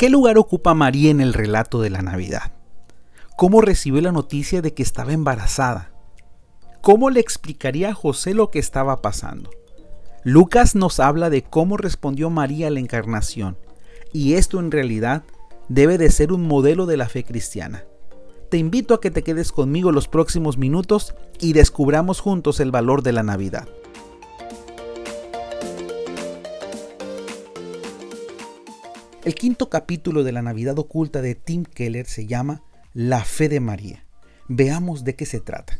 ¿Qué lugar ocupa María en el relato de la Navidad? ¿Cómo recibió la noticia de que estaba embarazada? ¿Cómo le explicaría a José lo que estaba pasando? Lucas nos habla de cómo respondió María a la encarnación, y esto en realidad debe de ser un modelo de la fe cristiana. Te invito a que te quedes conmigo los próximos minutos y descubramos juntos el valor de la Navidad. El quinto capítulo de la Navidad oculta de Tim Keller se llama La fe de María. Veamos de qué se trata.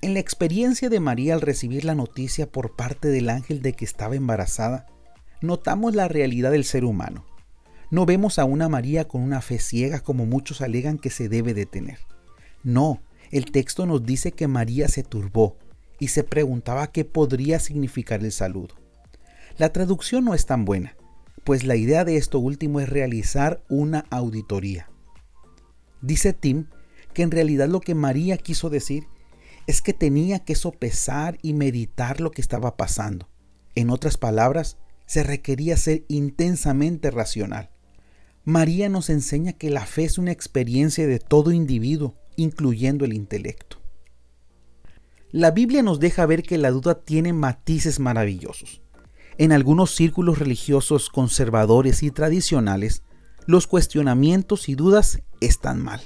En la experiencia de María al recibir la noticia por parte del ángel de que estaba embarazada, notamos la realidad del ser humano. No vemos a una María con una fe ciega como muchos alegan que se debe de tener. No, el texto nos dice que María se turbó y se preguntaba qué podría significar el saludo. La traducción no es tan buena, pues la idea de esto último es realizar una auditoría. Dice Tim que en realidad lo que María quiso decir es que tenía que sopesar y meditar lo que estaba pasando. En otras palabras, se requería ser intensamente racional. María nos enseña que la fe es una experiencia de todo individuo, incluyendo el intelecto. La Biblia nos deja ver que la duda tiene matices maravillosos. En algunos círculos religiosos conservadores y tradicionales, los cuestionamientos y dudas están mal.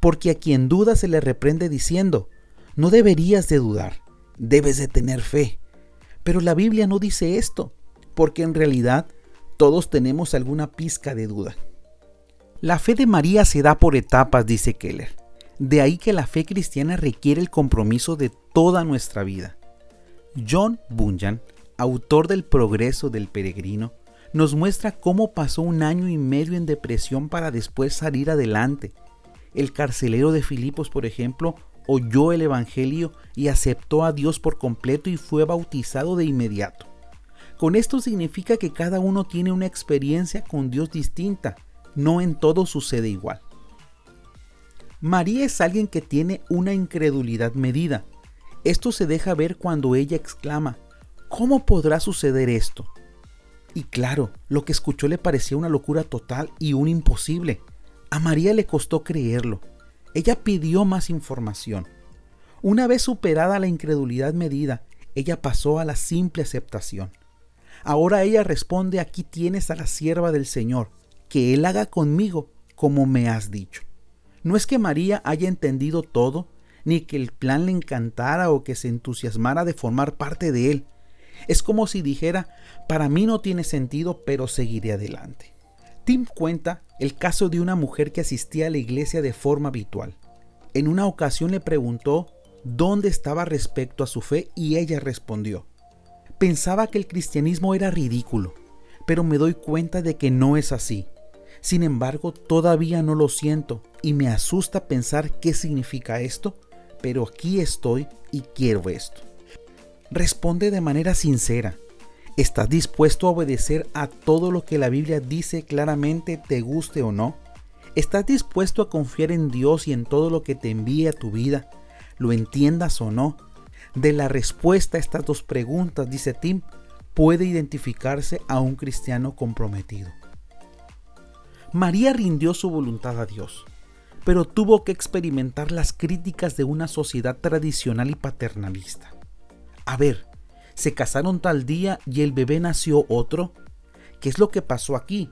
Porque a quien duda se le reprende diciendo, no deberías de dudar, debes de tener fe. Pero la Biblia no dice esto, porque en realidad todos tenemos alguna pizca de duda. La fe de María se da por etapas, dice Keller. De ahí que la fe cristiana requiere el compromiso de toda nuestra vida. John Bunyan autor del Progreso del Peregrino, nos muestra cómo pasó un año y medio en depresión para después salir adelante. El carcelero de Filipos, por ejemplo, oyó el Evangelio y aceptó a Dios por completo y fue bautizado de inmediato. Con esto significa que cada uno tiene una experiencia con Dios distinta, no en todo sucede igual. María es alguien que tiene una incredulidad medida. Esto se deja ver cuando ella exclama, ¿Cómo podrá suceder esto? Y claro, lo que escuchó le parecía una locura total y un imposible. A María le costó creerlo. Ella pidió más información. Una vez superada la incredulidad medida, ella pasó a la simple aceptación. Ahora ella responde, aquí tienes a la sierva del Señor, que Él haga conmigo como me has dicho. No es que María haya entendido todo, ni que el plan le encantara o que se entusiasmara de formar parte de él. Es como si dijera, para mí no tiene sentido, pero seguiré adelante. Tim cuenta el caso de una mujer que asistía a la iglesia de forma habitual. En una ocasión le preguntó dónde estaba respecto a su fe y ella respondió, pensaba que el cristianismo era ridículo, pero me doy cuenta de que no es así. Sin embargo, todavía no lo siento y me asusta pensar qué significa esto, pero aquí estoy y quiero esto. Responde de manera sincera. ¿Estás dispuesto a obedecer a todo lo que la Biblia dice claramente, te guste o no? ¿Estás dispuesto a confiar en Dios y en todo lo que te envíe a tu vida, lo entiendas o no? De la respuesta a estas dos preguntas, dice Tim, puede identificarse a un cristiano comprometido. María rindió su voluntad a Dios, pero tuvo que experimentar las críticas de una sociedad tradicional y paternalista. A ver, ¿se casaron tal día y el bebé nació otro? ¿Qué es lo que pasó aquí?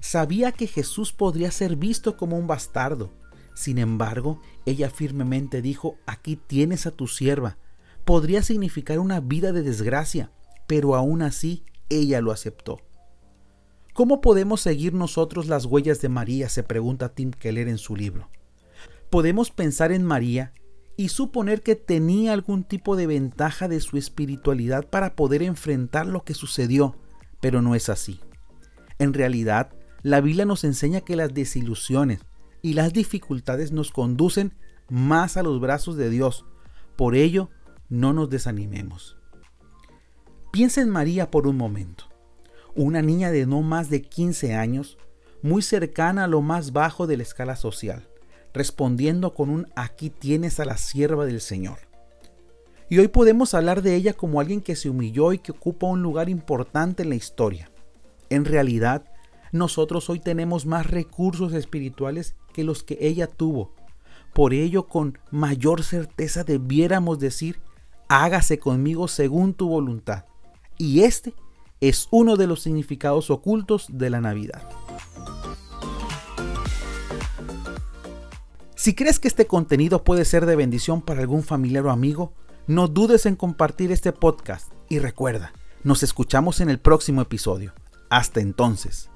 Sabía que Jesús podría ser visto como un bastardo. Sin embargo, ella firmemente dijo, aquí tienes a tu sierva. Podría significar una vida de desgracia, pero aún así ella lo aceptó. ¿Cómo podemos seguir nosotros las huellas de María? se pregunta Tim Keller en su libro. Podemos pensar en María y suponer que tenía algún tipo de ventaja de su espiritualidad para poder enfrentar lo que sucedió, pero no es así. En realidad, la Biblia nos enseña que las desilusiones y las dificultades nos conducen más a los brazos de Dios. Por ello, no nos desanimemos. Piensa en María por un momento. Una niña de no más de 15 años, muy cercana a lo más bajo de la escala social respondiendo con un aquí tienes a la sierva del Señor. Y hoy podemos hablar de ella como alguien que se humilló y que ocupa un lugar importante en la historia. En realidad, Nosotros hoy tenemos más recursos espirituales que los que ella tuvo. Por ello, con mayor certeza debiéramos decir, hágase conmigo según tu voluntad. Y este es uno de los significados ocultos de la Navidad. Si crees que este contenido puede ser de bendición para algún familiar o amigo, no dudes en compartir este podcast y recuerda, nos escuchamos en el próximo episodio. Hasta entonces.